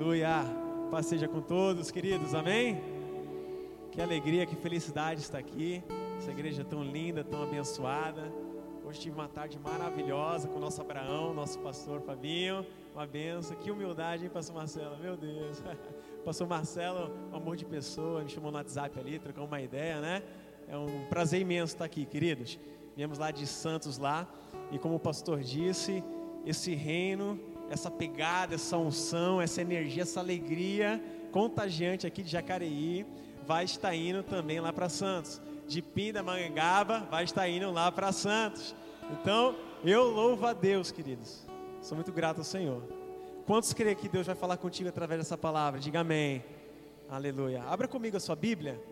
Aleluia. Paz seja com todos, queridos. Amém? Que alegria, que felicidade estar aqui. Essa igreja tão linda, tão abençoada. Hoje tive uma tarde maravilhosa com o nosso Abraão, nosso pastor Fabinho. Uma benção. Que humildade, hein, pastor Marcelo? Meu Deus. Pastor Marcelo, um amor de pessoa, me chamou no WhatsApp ali, trocou uma ideia, né? É um prazer imenso estar aqui, queridos. Viemos lá de Santos lá, e como o pastor disse, esse reino essa pegada, essa unção, essa energia, essa alegria contagiante aqui de Jacareí vai estar indo também lá para Santos. De Pindamonhangaba vai estar indo lá para Santos. Então, eu louvo a Deus, queridos. Sou muito grato ao Senhor. Quantos creem que Deus vai falar contigo através dessa palavra? Diga amém. Aleluia. Abra comigo a sua Bíblia.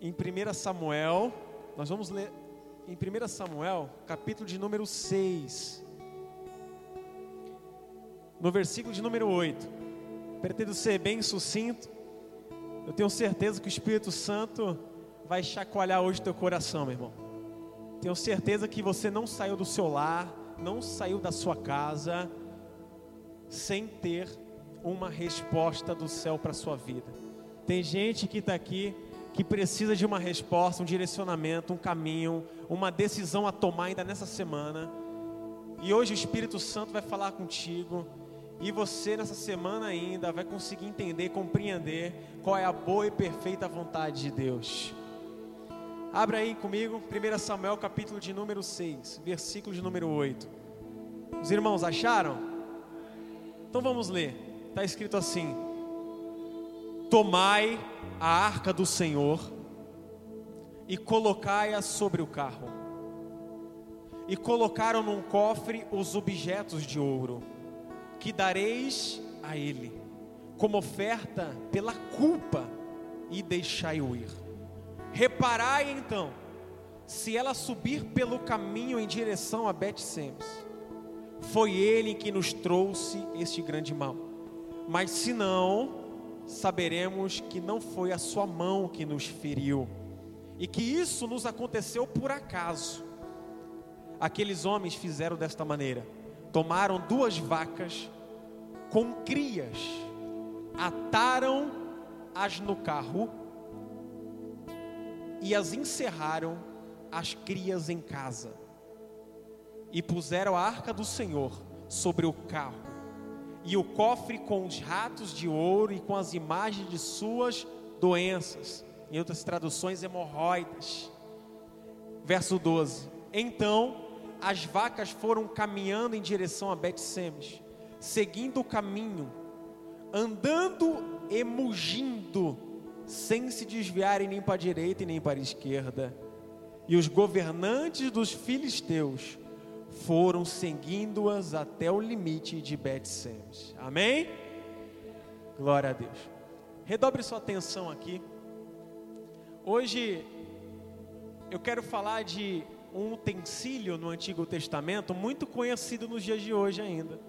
Em 1 Samuel, nós vamos ler em 1 Samuel, capítulo de número 6 no versículo de número 8. Pretendo ser bem sucinto. Eu tenho certeza que o Espírito Santo vai chacoalhar hoje teu coração, meu irmão. Tenho certeza que você não saiu do seu lar, não saiu da sua casa sem ter uma resposta do céu para sua vida. Tem gente que está aqui que precisa de uma resposta, um direcionamento, um caminho, uma decisão a tomar ainda nessa semana. E hoje o Espírito Santo vai falar contigo e você nessa semana ainda vai conseguir entender, compreender qual é a boa e perfeita vontade de Deus. Abra aí comigo, 1 Samuel capítulo de número 6, versículo de número 8. Os irmãos acharam? Então vamos ler. Está escrito assim: Tomai a arca do Senhor e colocai-a sobre o carro. E colocaram num cofre os objetos de ouro que dareis a ele, como oferta pela culpa, e deixai-o ir. Reparai então, se ela subir pelo caminho em direção a Bet-Semes, foi ele que nos trouxe este grande mal. Mas se não, saberemos que não foi a sua mão que nos feriu, e que isso nos aconteceu por acaso. Aqueles homens fizeram desta maneira tomaram duas vacas com crias, ataram-as no carro e as encerraram as crias em casa. E puseram a arca do Senhor sobre o carro, e o cofre com os ratos de ouro e com as imagens de suas doenças, em outras traduções, hemorroidas. Verso 12: Então as vacas foram caminhando em direção a Bet-Semes, seguindo o caminho, andando e mugindo, sem se desviarem nem para a direita e nem para a esquerda. E os governantes dos filisteus foram seguindo-as até o limite de Bet-Semes. Amém? Glória a Deus. Redobre sua atenção aqui. Hoje eu quero falar de um utensílio no Antigo Testamento muito conhecido nos dias de hoje ainda.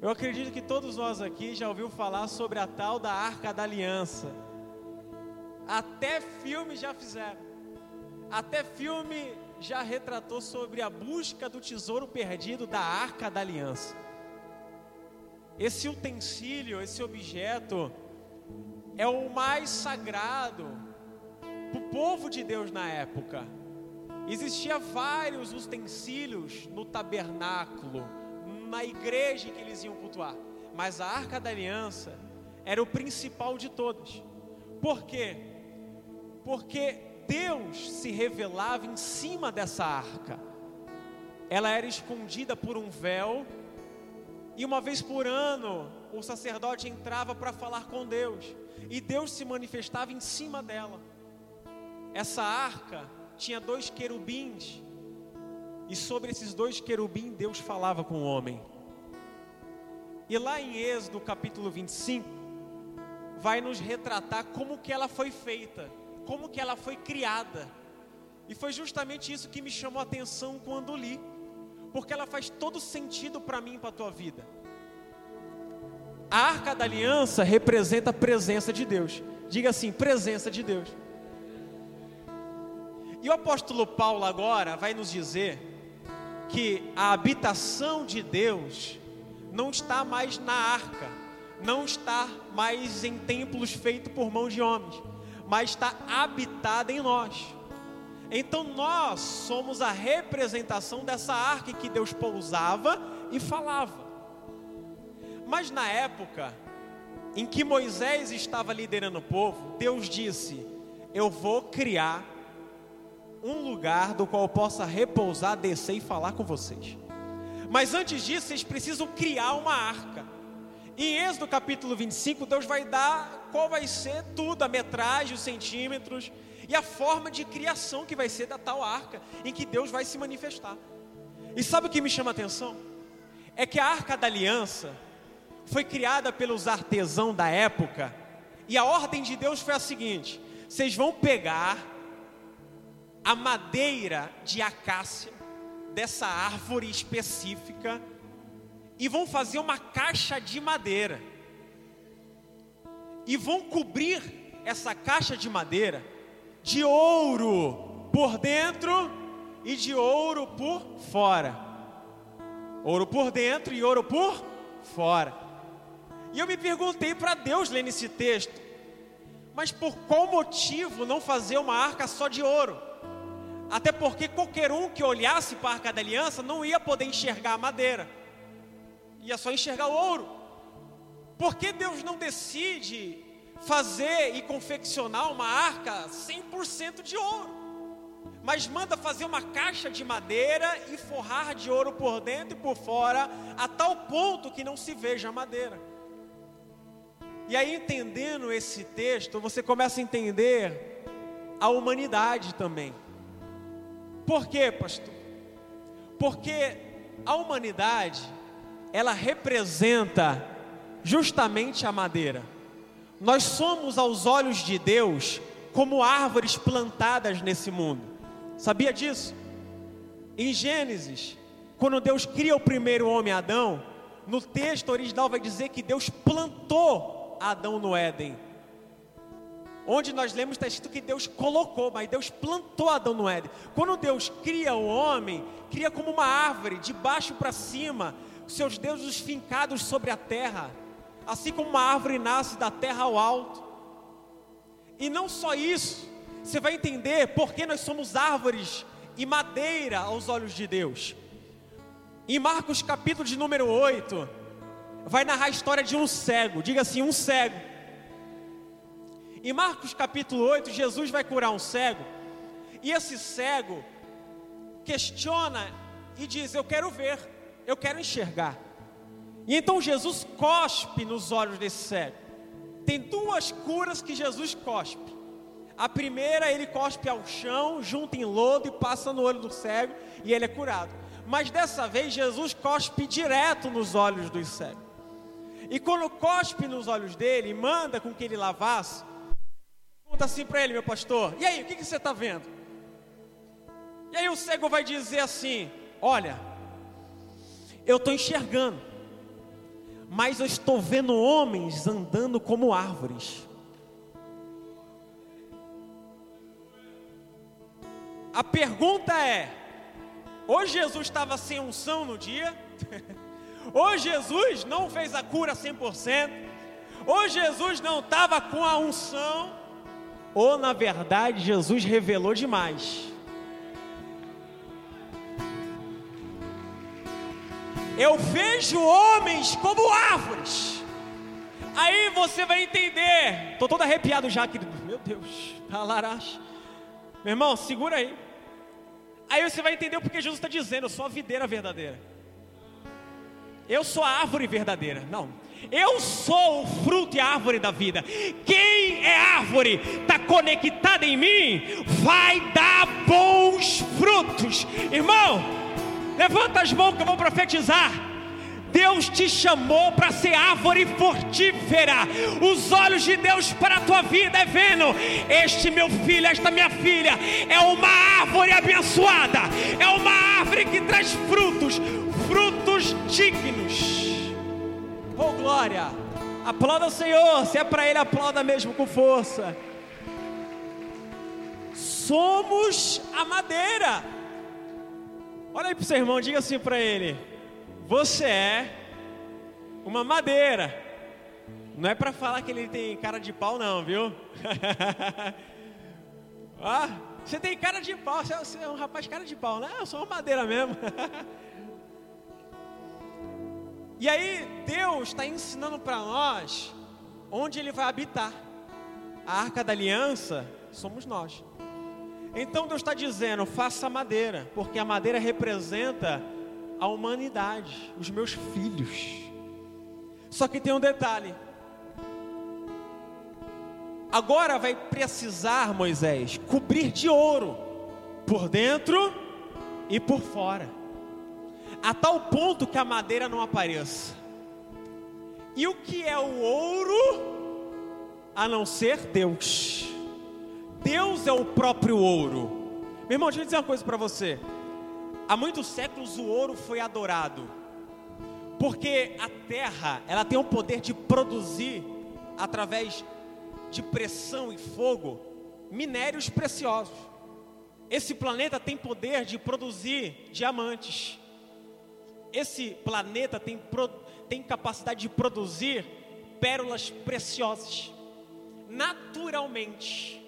Eu acredito que todos nós aqui já ouviu falar sobre a tal da Arca da Aliança. Até filme já fizeram. Até filme já retratou sobre a busca do tesouro perdido da Arca da Aliança. Esse utensílio, esse objeto é o mais sagrado para o povo de Deus na época. Existia vários utensílios no tabernáculo, na igreja que eles iam cultuar, mas a Arca da Aliança era o principal de todos. Por quê? Porque Deus se revelava em cima dessa arca. Ela era escondida por um véu, e uma vez por ano o sacerdote entrava para falar com Deus, e Deus se manifestava em cima dela. Essa arca tinha dois querubins, e sobre esses dois querubins Deus falava com o homem. E lá em Êxodo capítulo 25, vai nos retratar como que ela foi feita, como que ela foi criada. E foi justamente isso que me chamou a atenção quando li, porque ela faz todo sentido para mim e para a tua vida. A arca da aliança representa a presença de Deus. Diga assim: presença de Deus. E o apóstolo Paulo agora vai nos dizer que a habitação de Deus não está mais na arca, não está mais em templos feitos por mãos de homens, mas está habitada em nós. Então nós somos a representação dessa arca que Deus pousava e falava. Mas na época em que Moisés estava liderando o povo, Deus disse: Eu vou criar um lugar do qual eu possa repousar, descer e falar com vocês. Mas antes disso, vocês precisam criar uma arca. Em Êxodo capítulo 25, Deus vai dar qual vai ser tudo, a metragem, os centímetros, e a forma de criação que vai ser da tal arca em que Deus vai se manifestar. E sabe o que me chama a atenção? É que a arca da aliança foi criada pelos artesãos da época, e a ordem de Deus foi a seguinte: vocês vão pegar a madeira de acácia, dessa árvore específica, e vão fazer uma caixa de madeira, e vão cobrir essa caixa de madeira de ouro por dentro e de ouro por fora. Ouro por dentro e ouro por fora. E eu me perguntei para Deus lendo esse texto, mas por qual motivo não fazer uma arca só de ouro? Até porque qualquer um que olhasse para a arca da aliança não ia poder enxergar a madeira, ia só enxergar o ouro. Por que Deus não decide fazer e confeccionar uma arca 100% de ouro, mas manda fazer uma caixa de madeira e forrar de ouro por dentro e por fora, a tal ponto que não se veja a madeira. E aí, entendendo esse texto, você começa a entender a humanidade também. Por quê, pastor? Porque a humanidade, ela representa justamente a madeira. Nós somos aos olhos de Deus como árvores plantadas nesse mundo. Sabia disso? Em Gênesis, quando Deus cria o primeiro homem Adão, no texto original vai dizer que Deus plantou Adão no Éden. Onde nós lemos está escrito que Deus colocou, mas Deus plantou Adão no Éden. Quando Deus cria o homem, cria como uma árvore, de baixo para cima, seus deuses fincados sobre a terra assim como uma árvore nasce da terra ao alto. E não só isso, você vai entender por que nós somos árvores e madeira aos olhos de Deus. Em Marcos capítulo de número 8, vai narrar a história de um cego, diga assim, um cego. Em Marcos capítulo 8, Jesus vai curar um cego, e esse cego questiona e diz: Eu quero ver, eu quero enxergar. E então Jesus cospe nos olhos desse cego. Tem duas curas que Jesus cospe. A primeira, ele cospe ao chão, junta em lodo e passa no olho do cego e ele é curado. Mas dessa vez, Jesus cospe direto nos olhos do cego. E quando cospe nos olhos dele manda com que ele lavasse, pergunta assim para ele, meu pastor: E aí, o que, que você está vendo? E aí o cego vai dizer assim: Olha, eu estou enxergando mas eu estou vendo homens andando como árvores. A pergunta é: hoje Jesus estava sem unção no dia? Hoje Jesus não fez a cura 100%? Hoje Jesus não estava com a unção? Ou na verdade Jesus revelou demais? Eu vejo homens como árvores. Aí você vai entender. Estou todo arrepiado já, querido. Meu Deus, talarash. Meu irmão, segura aí. Aí você vai entender o porquê Jesus está dizendo: Eu sou a videira verdadeira. Eu sou a árvore verdadeira. Não. Eu sou o fruto e a árvore da vida. Quem é árvore, está conectado em mim, vai dar bons frutos. Irmão, Levanta as mãos que eu vou profetizar. Deus te chamou para ser árvore fortífera. Os olhos de Deus para a tua vida é vendo: este meu filho, esta minha filha, é uma árvore abençoada, é uma árvore que traz frutos, frutos dignos. Glória! Aplauda o Senhor, se é para Ele, aplauda mesmo com força. Somos a madeira Olha aí para o seu irmão, diga assim para ele: Você é uma madeira. Não é para falar que ele tem cara de pau, não, viu? ah, você tem cara de pau, você é um rapaz cara de pau, né? Eu sou uma madeira mesmo. e aí, Deus está ensinando para nós onde Ele vai habitar. A arca da aliança somos nós. Então Deus está dizendo: faça madeira, porque a madeira representa a humanidade, os meus filhos. Só que tem um detalhe: Agora vai precisar, Moisés, cobrir de ouro, por dentro e por fora, a tal ponto que a madeira não apareça. E o que é o ouro, a não ser Deus? Deus é o próprio ouro. Meu irmão, deixa eu dizer uma coisa para você. Há muitos séculos o ouro foi adorado, porque a terra ela tem o poder de produzir através de pressão e fogo minérios preciosos. Esse planeta tem poder de produzir diamantes. Esse planeta tem, tem capacidade de produzir pérolas preciosas, naturalmente.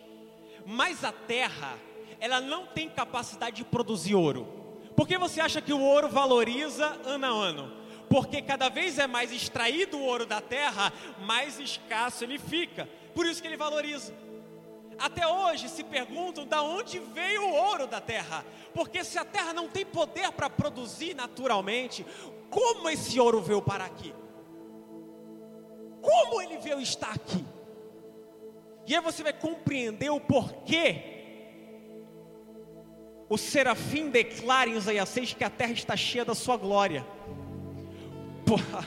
Mas a Terra, ela não tem capacidade de produzir ouro. Por que você acha que o ouro valoriza ano a ano? Porque cada vez é mais extraído o ouro da terra, mais escasso ele fica. Por isso que ele valoriza. Até hoje se perguntam da onde veio o ouro da terra, porque se a terra não tem poder para produzir naturalmente, como esse ouro veio para aqui? Como ele veio estar aqui? E aí você vai compreender o porquê o serafim declara em Isaías 6 que a terra está cheia da sua glória. Porra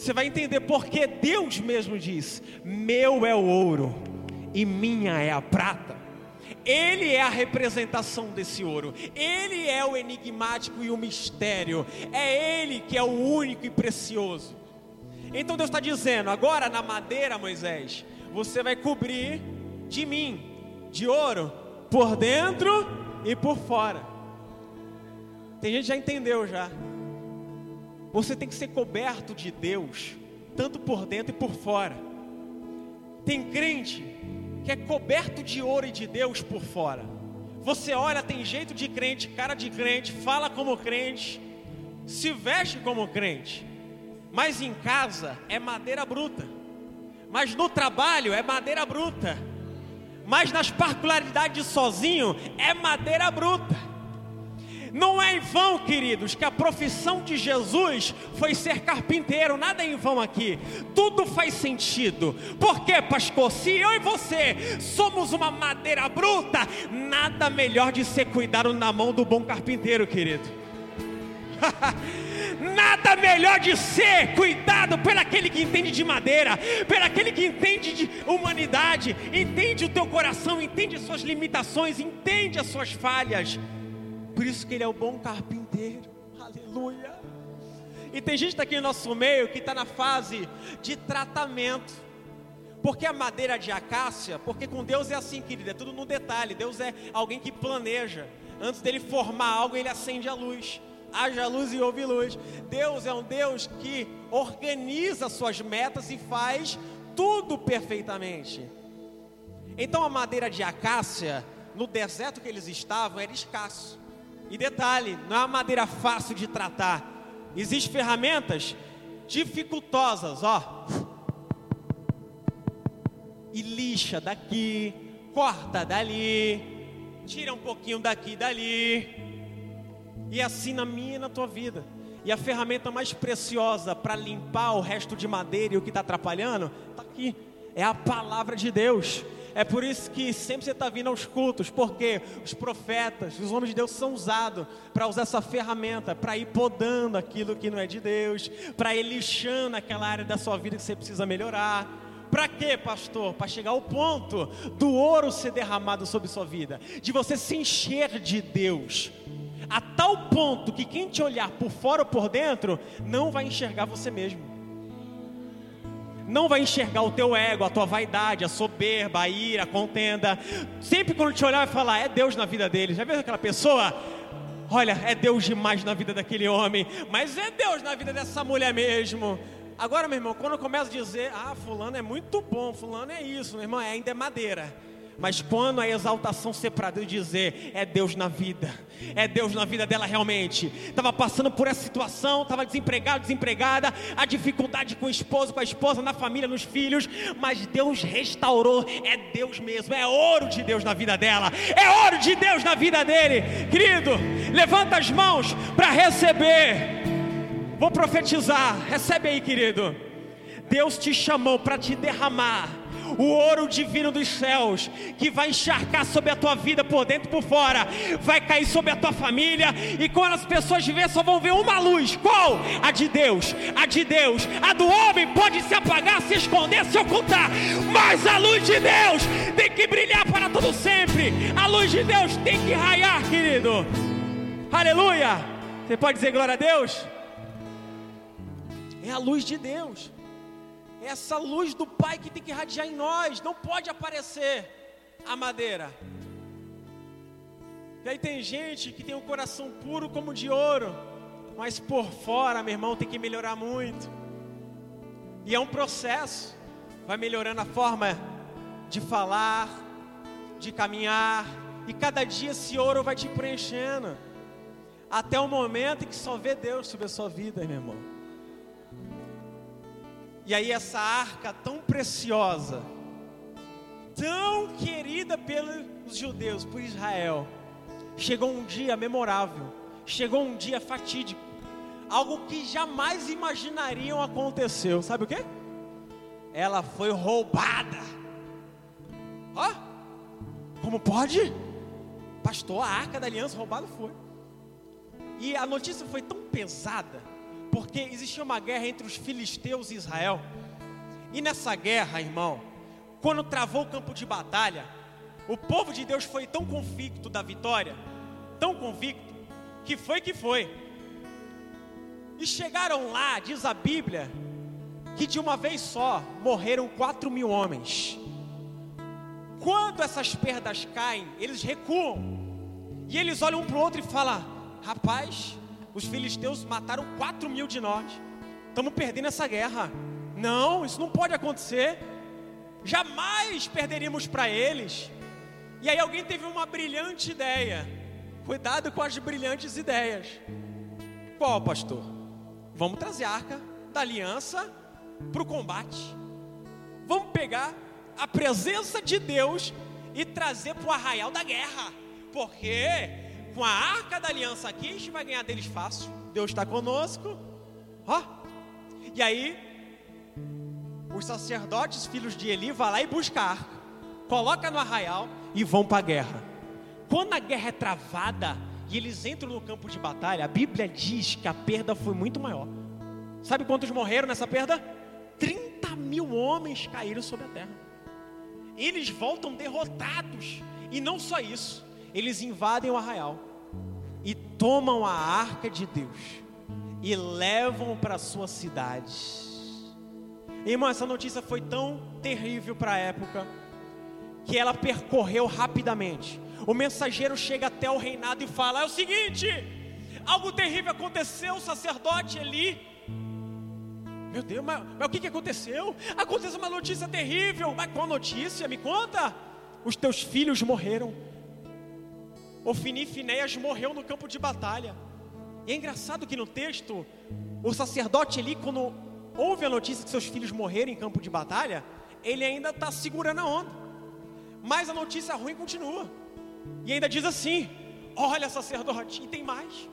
você vai entender porque Deus mesmo diz: Meu é o ouro e minha é a prata. Ele é a representação desse ouro, ele é o enigmático e o mistério, é ele que é o único e precioso. Então Deus está dizendo: agora na madeira, Moisés, você vai cobrir de mim, de ouro, por dentro e por fora. Tem gente que já entendeu já. Você tem que ser coberto de Deus, tanto por dentro e por fora. Tem crente que é coberto de ouro e de Deus por fora. Você olha, tem jeito de crente, cara de crente, fala como crente, se veste como crente, mas em casa é madeira bruta, mas no trabalho é madeira bruta, mas nas particularidades sozinho é madeira bruta. Não é em vão, queridos, que a profissão de Jesus foi ser carpinteiro, nada é em vão aqui, tudo faz sentido. Porque, pastor, se eu e você somos uma madeira bruta, nada melhor de ser cuidado na mão do bom carpinteiro, querido. Nada melhor de ser cuidado pelaquele que entende de madeira, pelaquele que entende de humanidade, entende o teu coração, entende as suas limitações, entende as suas falhas. Por isso que Ele é o bom carpinteiro. Aleluia. E tem gente aqui no nosso meio que está na fase de tratamento. Porque a madeira de acácia, porque com Deus é assim, querida, é tudo no detalhe. Deus é alguém que planeja. Antes dele formar algo, ele acende a luz. Haja luz e houve luz. Deus é um Deus que organiza suas metas e faz tudo perfeitamente. Então a madeira de acácia, no deserto que eles estavam, era escasso. E detalhe, não é uma madeira fácil de tratar. Existem ferramentas dificultosas, ó. E lixa daqui, corta dali, tira um pouquinho daqui e dali. E assim na minha e na tua vida. E a ferramenta mais preciosa para limpar o resto de madeira e o que está atrapalhando, está aqui. É a palavra de Deus. É por isso que sempre você está vindo aos cultos, porque os profetas, os homens de Deus são usados para usar essa ferramenta, para ir podando aquilo que não é de Deus, para ir lixando aquela área da sua vida que você precisa melhorar. Para quê, pastor? Para chegar ao ponto do ouro ser derramado sobre sua vida, de você se encher de Deus, a tal ponto que quem te olhar por fora ou por dentro não vai enxergar você mesmo não vai enxergar o teu ego, a tua vaidade, a soberba, a ira, a contenda. Sempre quando te olhar vai falar, é Deus na vida dele. Já viu aquela pessoa? Olha, é Deus demais na vida daquele homem, mas é Deus na vida dessa mulher mesmo. Agora, meu irmão, quando eu começo a dizer, ah, fulano é muito bom, fulano é isso, meu irmão, ainda é madeira. Mas quando a exaltação ser para Deus dizer, é Deus na vida, é Deus na vida dela realmente. Estava passando por essa situação, estava desempregado, desempregada, a dificuldade com o esposo, com a esposa, na família, nos filhos, mas Deus restaurou, é Deus mesmo, é ouro de Deus na vida dela, é ouro de Deus na vida dele. Querido, levanta as mãos para receber. Vou profetizar, recebe aí, querido. Deus te chamou para te derramar o ouro divino dos céus, que vai encharcar sobre a tua vida por dentro e por fora, vai cair sobre a tua família, e quando as pessoas ver, só vão ver uma luz: qual? A de Deus, a de Deus, a do homem pode se apagar, se esconder, se ocultar, mas a luz de Deus tem que brilhar para todo sempre, a luz de Deus tem que raiar, querido. Aleluia! Você pode dizer glória a Deus? É a luz de Deus. Essa luz do Pai que tem que irradiar em nós, não pode aparecer a madeira. E aí tem gente que tem um coração puro como de ouro, mas por fora, meu irmão, tem que melhorar muito. E é um processo, vai melhorando a forma de falar, de caminhar, e cada dia esse ouro vai te preenchendo, até o momento em que só vê Deus sobre a sua vida, meu irmão. E aí, essa arca tão preciosa, tão querida pelos judeus, por Israel, chegou um dia memorável, chegou um dia fatídico, algo que jamais imaginariam aconteceu. Sabe o que? Ela foi roubada. Ó, como pode? Pastor, a arca da aliança roubada foi. E a notícia foi tão pesada porque existia uma guerra entre os filisteus e Israel. E nessa guerra, irmão, quando travou o campo de batalha, o povo de Deus foi tão convicto da vitória, tão convicto, que foi que foi. E chegaram lá, diz a Bíblia, que de uma vez só morreram quatro mil homens. Quando essas perdas caem, eles recuam. E eles olham um para o outro e falam: Rapaz, os filisteus mataram 4 mil de nós. Estamos perdendo essa guerra. Não, isso não pode acontecer. Jamais perderíamos para eles. E aí alguém teve uma brilhante ideia. Cuidado com as brilhantes ideias. Qual, pastor? Vamos trazer a arca da aliança para o combate. Vamos pegar a presença de Deus e trazer para o arraial da guerra. Porque com a arca da aliança aqui, a gente vai ganhar deles fácil. Deus está conosco. Ó. E aí, os sacerdotes, filhos de Eli, vão lá e buscam a arca. Coloca no arraial e vão para a guerra. Quando a guerra é travada e eles entram no campo de batalha, a Bíblia diz que a perda foi muito maior. Sabe quantos morreram nessa perda? 30 mil homens caíram sobre a terra. Eles voltam derrotados. E não só isso eles invadem o arraial e tomam a arca de Deus e levam para sua cidade. Irmão, essa notícia foi tão terrível para a época que ela percorreu rapidamente. O mensageiro chega até o reinado e fala: É o seguinte, algo terrível aconteceu, o sacerdote Eli. Meu Deus, mas, mas o que, que aconteceu? Aconteceu uma notícia terrível. Mas qual notícia? Me conta. Os teus filhos morreram. Ofini Finéias morreu no campo de batalha. E é engraçado que no texto, o sacerdote ali, quando ouve a notícia que seus filhos morreram em campo de batalha, ele ainda está segurando a onda. Mas a notícia ruim continua. E ainda diz assim: Olha, sacerdote, e tem mais.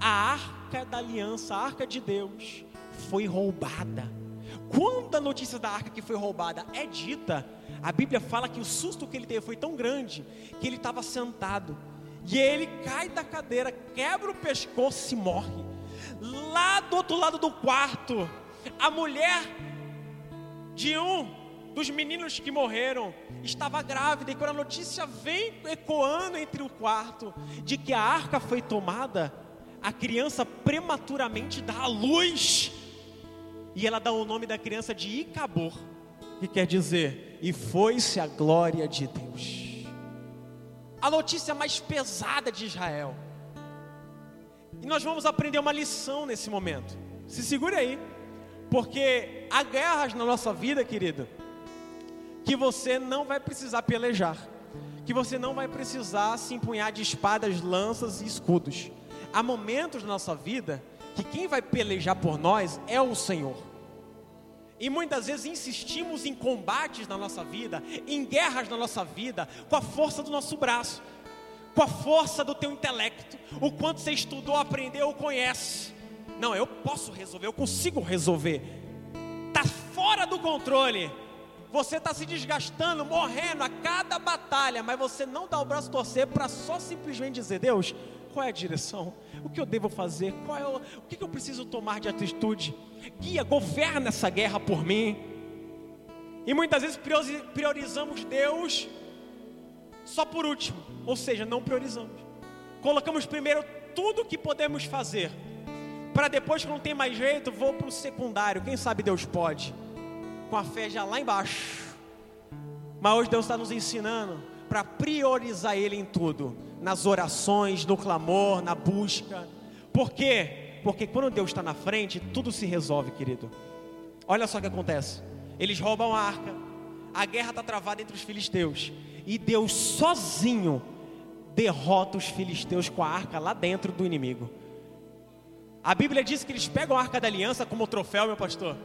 A arca da aliança, a arca de Deus, foi roubada. Quando a notícia da arca que foi roubada é dita, a Bíblia fala que o susto que ele teve foi tão grande que ele estava sentado e ele cai da cadeira, quebra o pescoço e morre. Lá do outro lado do quarto, a mulher de um dos meninos que morreram estava grávida. E quando a notícia vem ecoando entre o quarto de que a arca foi tomada, a criança prematuramente dá a luz. E ela dá o nome da criança de Icabor, que quer dizer, e foi-se a glória de Deus a notícia mais pesada de Israel. E nós vamos aprender uma lição nesse momento. Se segure aí. Porque há guerras na nossa vida, querido, que você não vai precisar pelejar, que você não vai precisar se empunhar de espadas, lanças e escudos. Há momentos na nossa vida que quem vai pelejar por nós é o Senhor. E muitas vezes insistimos em combates na nossa vida, em guerras na nossa vida, com a força do nosso braço, com a força do teu intelecto, o quanto você estudou, aprendeu conhece. Não, eu posso resolver, eu consigo resolver. Está fora do controle. Você está se desgastando, morrendo a cada batalha, mas você não dá o braço torcer para só simplesmente dizer: Deus, qual é a direção? O que eu devo fazer? Qual é o, o que eu preciso tomar de atitude? Guia, governa essa guerra por mim. E muitas vezes priorizamos Deus só por último, ou seja, não priorizamos. Colocamos primeiro tudo o que podemos fazer, para depois, que não tem mais jeito, vou para o secundário. Quem sabe Deus pode, com a fé já lá embaixo. Mas hoje Deus está nos ensinando para priorizar Ele em tudo, nas orações, no clamor, na busca. Por quê? Porque quando Deus está na frente, tudo se resolve, querido. Olha só o que acontece: eles roubam a arca, a guerra está travada entre os filisteus, e Deus sozinho derrota os filisteus com a arca lá dentro do inimigo. A Bíblia diz que eles pegam a arca da aliança como troféu, meu pastor.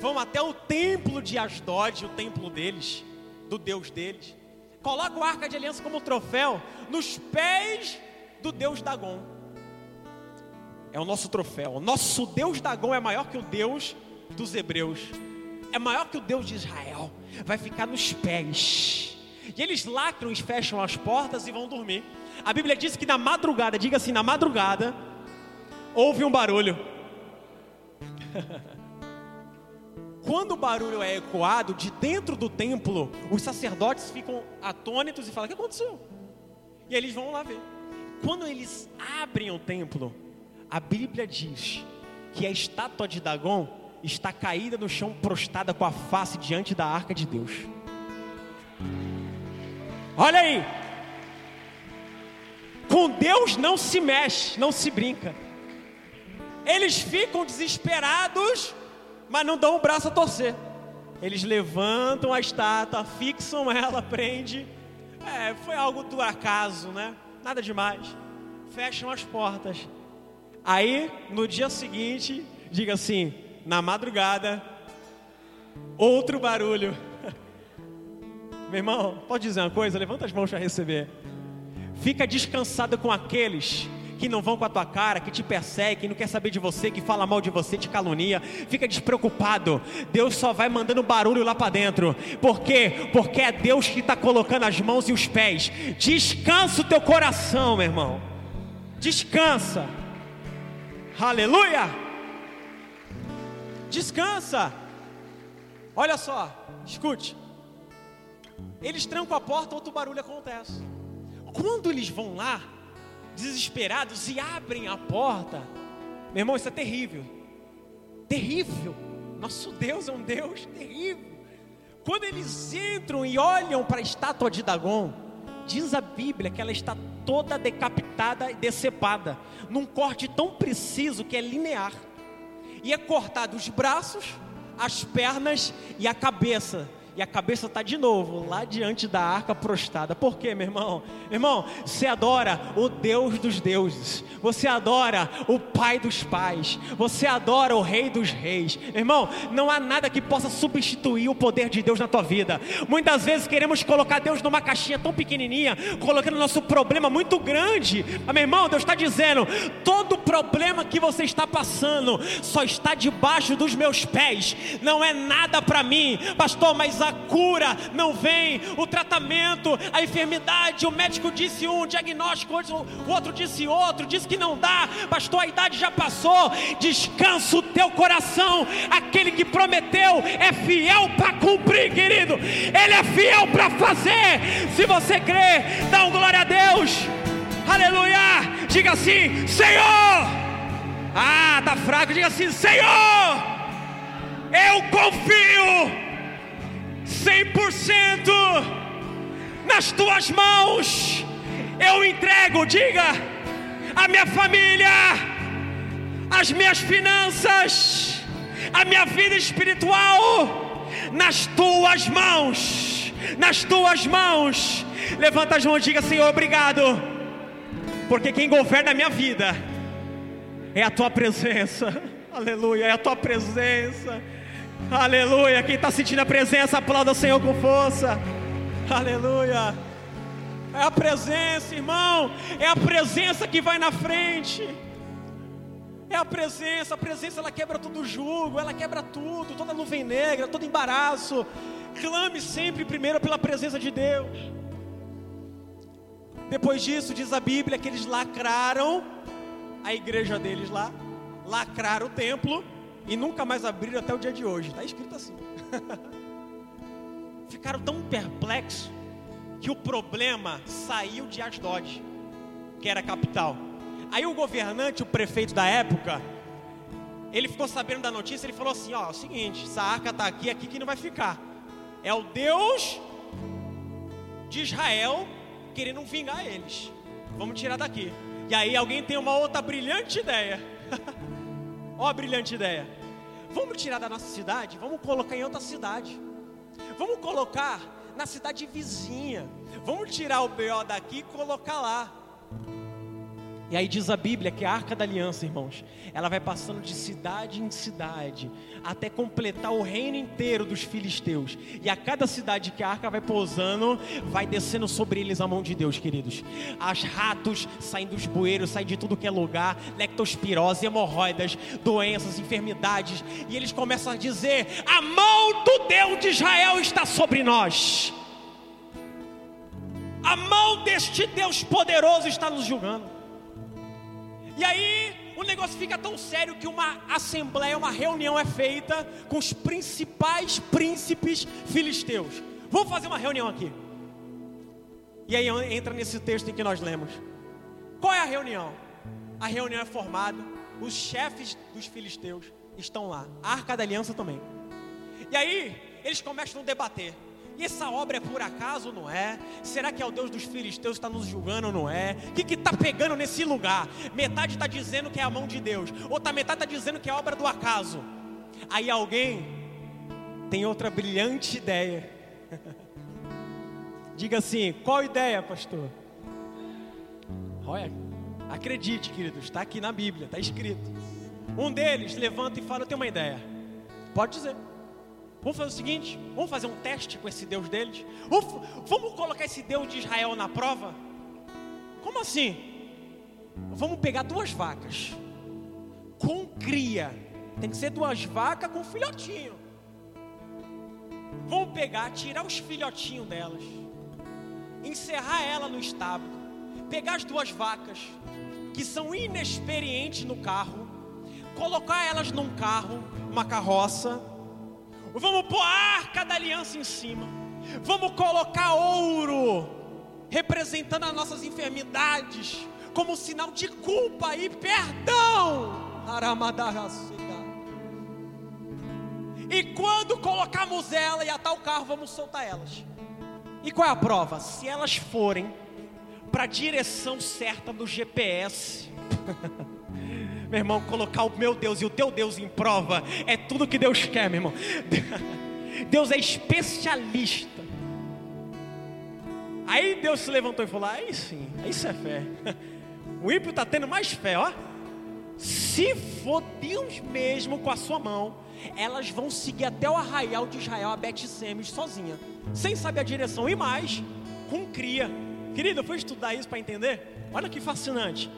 Vão até o templo de Asdod, o templo deles, do Deus deles coloca a arca de aliança como troféu nos pés do Deus Dagon. É o nosso troféu. O nosso Deus Dagon é maior que o Deus dos hebreus. É maior que o Deus de Israel. Vai ficar nos pés. E eles lacram e fecham as portas e vão dormir. A Bíblia diz que na madrugada, diga assim, na madrugada, houve um barulho. Quando o barulho é ecoado de dentro do templo, os sacerdotes ficam atônitos e falam: O que aconteceu? E eles vão lá ver. Quando eles abrem o templo, a Bíblia diz que a estátua de Dagon está caída no chão, prostrada com a face diante da arca de Deus. Olha aí. Com Deus não se mexe, não se brinca. Eles ficam desesperados mas não dão o braço a torcer. Eles levantam a estátua, fixam ela, prende. É, foi algo do acaso, né? Nada demais. Fecham as portas. Aí, no dia seguinte, diga assim: na madrugada, outro barulho. Meu irmão, pode dizer uma coisa? Levanta as mãos para receber. Fica descansado com aqueles que não vão com a tua cara, que te persegue, que não quer saber de você, que fala mal de você, te calunia, fica despreocupado. Deus só vai mandando barulho lá para dentro. Por quê? Porque é Deus que está colocando as mãos e os pés. Descansa o teu coração, meu irmão. Descansa. Aleluia. Descansa. Olha só, escute. Eles trancam a porta, outro barulho acontece. Quando eles vão lá, desesperados e abrem a porta. Meu irmão, isso é terrível. Terrível. Nosso Deus é um Deus terrível. Quando eles entram e olham para a estátua de Dagon, diz a Bíblia que ela está toda decapitada e decepada, num corte tão preciso que é linear. E é cortado os braços, as pernas e a cabeça e a cabeça está de novo lá diante da arca prostrada. Por quê, meu irmão? Irmão, você adora o Deus dos deuses, você adora o Pai dos pais, você adora o Rei dos reis. Irmão, não há nada que possa substituir o poder de Deus na tua vida. Muitas vezes queremos colocar Deus numa caixinha tão pequenininha, colocando nosso problema muito grande. Mas, meu irmão, Deus está dizendo: todo problema que você está passando só está debaixo dos meus pés, não é nada para mim, pastor, mas a cura não vem, o tratamento, a enfermidade, o médico disse um, o diagnóstico, o outro disse outro, disse que não dá, pastor, a idade já passou, descansa o teu coração, aquele que prometeu é fiel para cumprir, querido, ele é fiel para fazer, se você crê, dá um glória a Deus, aleluia, diga assim, Senhor, ah, tá fraco, diga assim, Senhor, eu confio 100% nas tuas mãos. Eu entrego, diga, a minha família, as minhas finanças, a minha vida espiritual nas tuas mãos. Nas tuas mãos. Levanta as mãos e diga: Senhor, obrigado. Porque quem governa a minha vida é a tua presença. Aleluia, é a tua presença. Aleluia. Quem está sentindo a presença, aplauda o Senhor com força. Aleluia. É a presença, irmão. É a presença que vai na frente. É a presença, a presença ela quebra todo jugo, ela quebra tudo, toda nuvem negra, todo embaraço. Clame sempre primeiro pela presença de Deus. Depois disso, diz a Bíblia que eles lacraram a igreja deles lá, lacraram o templo e nunca mais abriram até o dia de hoje. Está escrito assim. Ficaram tão perplexos que o problema saiu de Asdod, que era a capital. Aí o governante, o prefeito da época, ele ficou sabendo da notícia, ele falou assim: ó, é o seguinte, essa arca está aqui, aqui que não vai ficar. É o Deus de Israel querendo vingar eles. Vamos tirar daqui. E aí alguém tem uma outra brilhante ideia. Ó brilhante ideia. Vamos tirar da nossa cidade, vamos colocar em outra cidade. Vamos colocar na cidade vizinha. Vamos tirar o BO daqui e colocar lá. E aí diz a Bíblia que a arca da aliança, irmãos, ela vai passando de cidade em cidade, até completar o reino inteiro dos filisteus. E a cada cidade que a arca vai pousando, vai descendo sobre eles a mão de Deus, queridos. As ratos saem dos bueiros, saem de tudo que é lugar, lectospirose, hemorroidas, doenças, enfermidades. E eles começam a dizer: a mão do Deus de Israel está sobre nós. A mão deste Deus poderoso está nos julgando. E aí o negócio fica tão sério que uma assembleia, uma reunião é feita com os principais príncipes filisteus. Vamos fazer uma reunião aqui. E aí entra nesse texto em que nós lemos. Qual é a reunião? A reunião é formada, os chefes dos filisteus estão lá, a Arca da Aliança também. E aí eles começam a debater. E essa obra é por acaso não é? Será que é o Deus dos filisteus que está nos julgando não é? O que está pegando nesse lugar? Metade está dizendo que é a mão de Deus, outra metade está dizendo que é obra do acaso. Aí alguém tem outra brilhante ideia. Diga assim: qual ideia, pastor? Olha, acredite, queridos, está aqui na Bíblia, está escrito. Um deles levanta e fala: Eu tenho uma ideia. Pode dizer. Vamos fazer o seguinte: vamos fazer um teste com esse Deus deles? Vamos, vamos colocar esse Deus de Israel na prova? Como assim? Vamos pegar duas vacas com cria. Tem que ser duas vacas com filhotinho. Vamos pegar, tirar os filhotinhos delas, encerrar ela no estábulo, pegar as duas vacas que são inexperientes no carro, colocar elas num carro, uma carroça Vamos pôr a arca da aliança em cima. Vamos colocar ouro, representando as nossas enfermidades, como sinal de culpa e perdão. E quando colocarmos ela e atar o carro, vamos soltar elas. E qual é a prova? Se elas forem para a direção certa do GPS. Meu irmão, colocar o meu Deus e o teu Deus em prova é tudo que Deus quer, meu irmão. Deus é especialista. Aí Deus se levantou e falou: aí sim, isso é fé. O ímpio está tendo mais fé, ó. Se for Deus mesmo com a sua mão, elas vão seguir até o arraial de Israel, a Bet-Semes, sozinha, sem saber a direção e mais, com cria. Querido, eu fui estudar isso para entender. Olha que fascinante.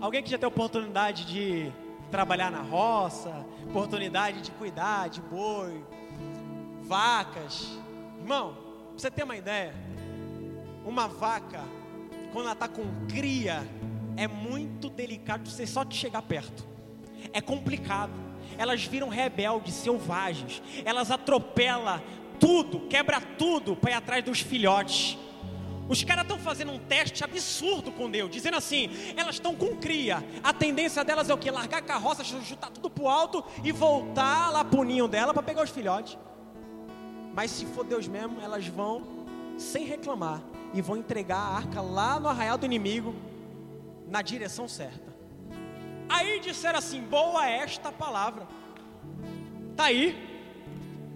Alguém que já tem oportunidade de trabalhar na roça, oportunidade de cuidar de boi, vacas. Irmão, pra você ter uma ideia, uma vaca, quando ela está com cria, é muito delicado você só chegar perto. É complicado. Elas viram rebeldes, selvagens. Elas atropelam tudo, quebra tudo para ir atrás dos filhotes. Os caras estão fazendo um teste absurdo com Deus, dizendo assim: elas estão com cria. A tendência delas é o que? Largar a carroça, chutar tudo pro alto e voltar lá pro ninho dela para pegar os filhotes. Mas se for Deus mesmo, elas vão sem reclamar e vão entregar a arca lá no arraial do inimigo, na direção certa. Aí disseram assim: boa esta palavra. Tá aí.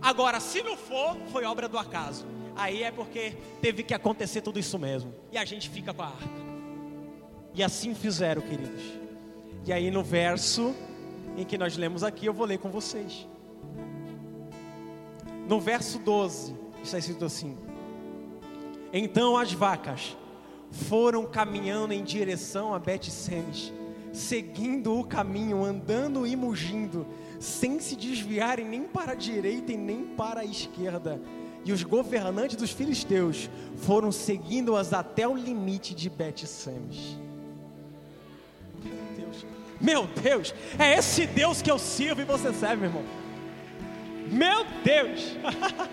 Agora, se não for, foi obra do acaso. Aí é porque teve que acontecer tudo isso mesmo. E a gente fica com a arca. E assim fizeram, queridos. E aí no verso em que nós lemos aqui, eu vou ler com vocês. No verso 12, está escrito assim: Então as vacas foram caminhando em direção a Bet-Semes, seguindo o caminho, andando e mugindo, sem se desviarem nem para a direita e nem para a esquerda. E os governantes dos filisteus foram seguindo-as até o limite de Bet-Semes. Meu Deus, é esse Deus que eu sirvo e você serve, meu irmão. Meu Deus!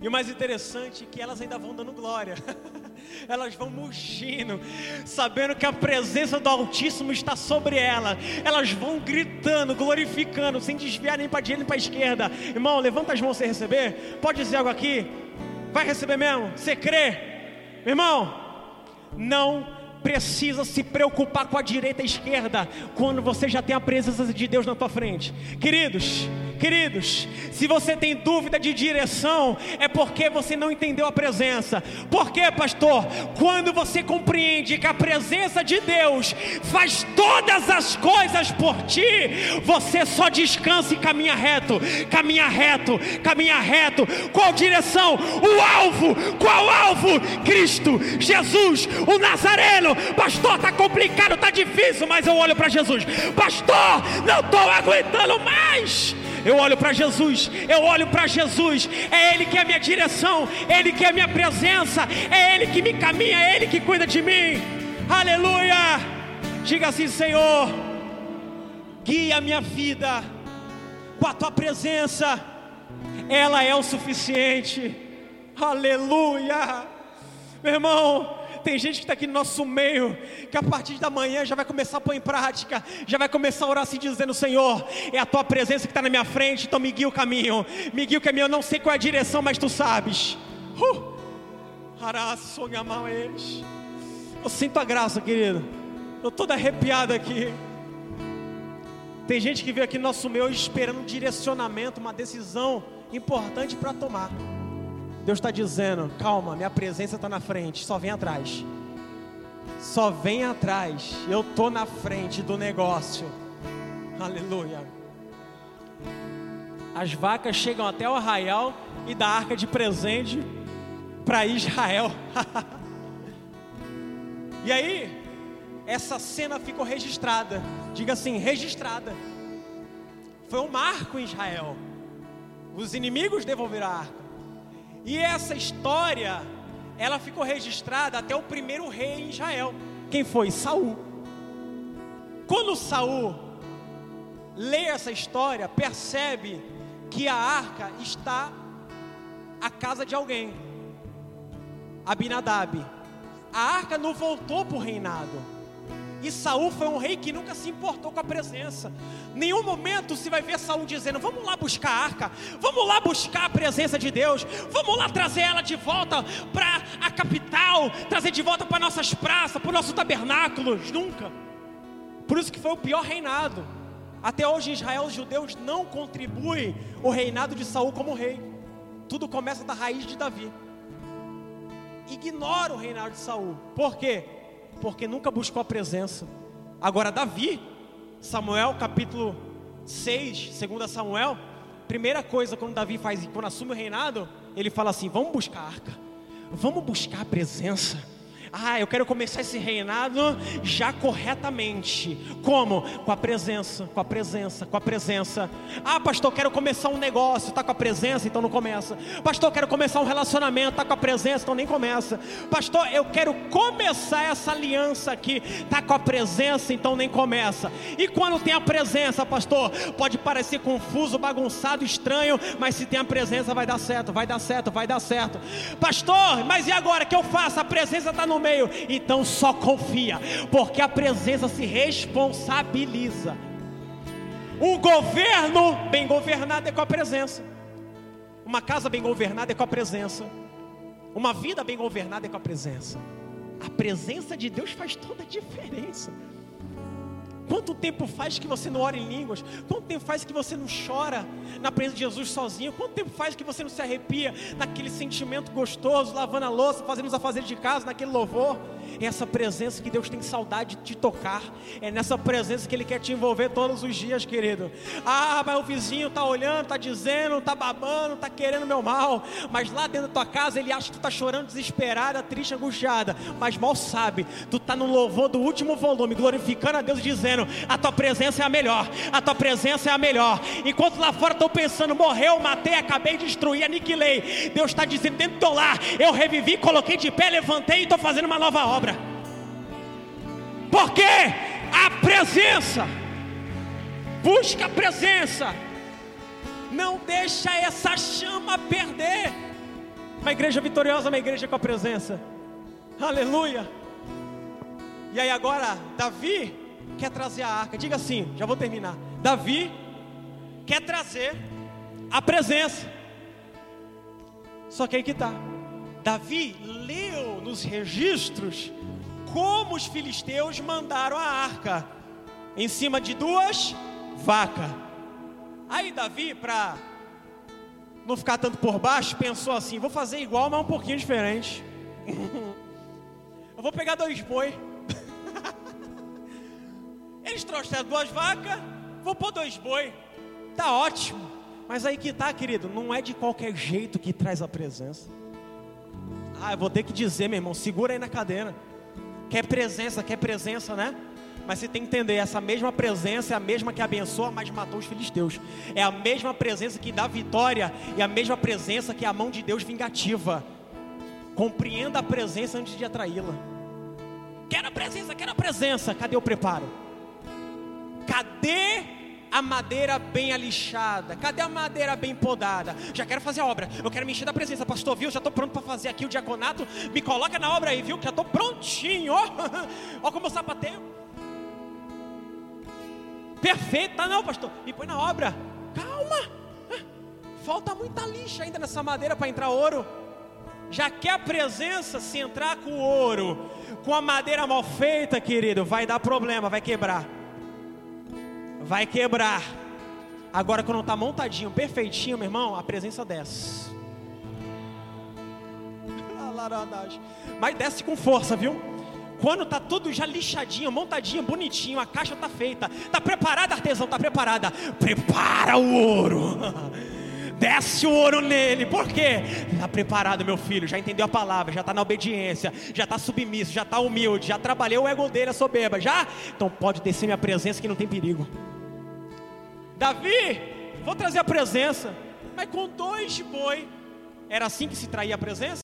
e o mais interessante é que elas ainda vão dando glória. elas vão mugindo, sabendo que a presença do Altíssimo está sobre ela. Elas vão gritando, glorificando, sem desviar nem para direita nem para esquerda. Irmão, levanta as mãos sem receber. Pode dizer algo aqui? Vai receber mesmo? Você crê? Irmão, não precisa se preocupar com a direita e a esquerda quando você já tem a presença de Deus na tua frente. Queridos, queridos, se você tem dúvida de direção, é porque você não entendeu a presença. Por quê, pastor? Quando você compreende que a presença de Deus faz todas as coisas por ti, você só descansa e caminha reto, caminha reto, caminha reto. Qual direção? O alvo. Qual alvo? Cristo, Jesus, o Nazareno pastor, está complicado, está difícil, mas eu olho para Jesus, pastor, não estou aguentando mais. Eu olho para Jesus, eu olho para Jesus, é Ele que é a minha direção, é Ele que é a minha presença, é Ele que me caminha, é Ele que cuida de mim. Aleluia! Diga assim, Senhor, guia a minha vida com a tua presença, ela é o suficiente. Aleluia! Meu irmão, tem gente que está aqui no nosso meio, que a partir da manhã já vai começar a pôr em prática, já vai começar a orar assim, dizendo: Senhor, é a tua presença que está na minha frente, então me guia o caminho, me guia o caminho. Eu não sei qual é a direção, mas tu sabes. Uh! Eu sinto a graça, querido. Eu estou todo arrepiado aqui. Tem gente que veio aqui no nosso meio esperando um direcionamento, uma decisão importante para tomar. Deus está dizendo: calma, minha presença está na frente, só vem atrás. Só vem atrás, eu estou na frente do negócio. Aleluia. As vacas chegam até o arraial e dá arca de presente para Israel. e aí, essa cena ficou registrada. Diga assim: registrada. Foi um marco em Israel. Os inimigos devolveram a arca. E essa história, ela ficou registrada até o primeiro rei em Israel. Quem foi? Saul. Quando Saul lê essa história, percebe que a arca está à casa de alguém. Abinadab. A arca não voltou para o reinado. E Saul foi um rei que nunca se importou com a presença. Nenhum momento se vai ver Saul dizendo: "Vamos lá buscar a arca, vamos lá buscar a presença de Deus, vamos lá trazer ela de volta para a capital, trazer de volta para nossas praças, para os nossos tabernáculos". Nunca. Por isso que foi o pior reinado. Até hoje em Israel os judeus não contribuem o reinado de Saul como rei. Tudo começa da raiz de Davi. Ignora o reinado de Saul. Por quê? Porque nunca buscou a presença. Agora, Davi, Samuel capítulo 6, segundo Samuel, primeira coisa quando Davi faz, quando assume o reinado, ele fala assim: vamos buscar a arca, vamos buscar a presença. Ah, eu quero começar esse reinado já corretamente. Como? Com a presença, com a presença, com a presença. Ah, pastor, quero começar um negócio, está com a presença, então não começa. Pastor, quero começar um relacionamento, está com a presença, então nem começa. Pastor, eu quero começar essa aliança aqui, está com a presença, então nem começa. E quando tem a presença, pastor, pode parecer confuso, bagunçado, estranho, mas se tem a presença vai dar certo, vai dar certo, vai dar certo. Pastor, mas e agora que eu faço? A presença está no meio, então só confia, porque a presença se responsabiliza. Um governo bem governado é com a presença, uma casa bem governada é com a presença, uma vida bem governada é com a presença. A presença de Deus faz toda a diferença. Quanto tempo faz que você não ora em línguas? Quanto tempo faz que você não chora na presença de Jesus sozinho? Quanto tempo faz que você não se arrepia naquele sentimento gostoso, lavando a louça, fazendo os afazeres de casa, naquele louvor? É essa presença que Deus tem saudade de te tocar. É nessa presença que Ele quer te envolver todos os dias, querido. Ah, mas o vizinho está olhando, está dizendo, está babando, está querendo meu mal. Mas lá dentro da tua casa ele acha que tu está chorando desesperada, triste, angustiada. Mas mal sabe, tu está no louvor do último volume, glorificando a Deus, dizendo: A tua presença é a melhor, a tua presença é a melhor. Enquanto lá fora estou pensando, morreu, matei, acabei, destruí, aniquilei. Deus está dizendo dentro do teu lar: Eu revivi, coloquei de pé, levantei e estou fazendo uma nova obra. Porque a presença, busca a presença, não deixa essa chama perder. Uma igreja vitoriosa, uma igreja com a presença. Aleluia. E aí agora, Davi quer trazer a arca. Diga assim, já vou terminar. Davi quer trazer a presença. Só que aí que está. Davi leu nos registros como os filisteus mandaram a arca em cima de duas vacas. Aí Davi, para não ficar tanto por baixo, pensou assim: vou fazer igual, mas um pouquinho diferente. Eu vou pegar dois boi. Eles trouxeram duas vacas, vou pôr dois boi. Tá ótimo. Mas aí que tá, querido, não é de qualquer jeito que traz a presença. Ah, eu vou ter que dizer, meu irmão, segura aí na cadeira. Quer presença, quer presença, né? Mas você tem que entender, essa mesma presença é a mesma que abençoa, mas matou os filisteus. É a mesma presença que dá vitória e a mesma presença que é a mão de Deus vingativa. Compreenda a presença antes de atraí-la. Quero a presença, quero a presença. Cadê o preparo? Cadê a madeira bem alixada? Cadê a madeira bem podada? Já quero fazer a obra. Eu quero me encher da presença, pastor, viu? Já estou pronto para fazer aqui o diaconato. Me coloca na obra aí, viu? Já estou prontinho. Ó, como eu sapateio. Perfeito, tá não, pastor? Me põe na obra. Calma. Falta muita lixa ainda nessa madeira para entrar ouro. Já quer a presença, se entrar com ouro, com a madeira mal feita, querido, vai dar problema, vai quebrar vai quebrar. Agora, quando está montadinho, perfeitinho, meu irmão, a presença desce. Mas desce com força, viu? Quando tá tudo já lixadinho, montadinho, bonitinho, a caixa tá feita. Tá preparada, artesão, tá preparada. Prepara o ouro. Desce o ouro nele. Por quê? Está preparado, meu filho. Já entendeu a palavra, já está na obediência, já está submisso, já está humilde, já trabalhei o ego dele, a soberba. Já? Então pode descer minha presença que não tem perigo. Davi, vou trazer a presença, mas com dois boi. Era assim que se traía a presença?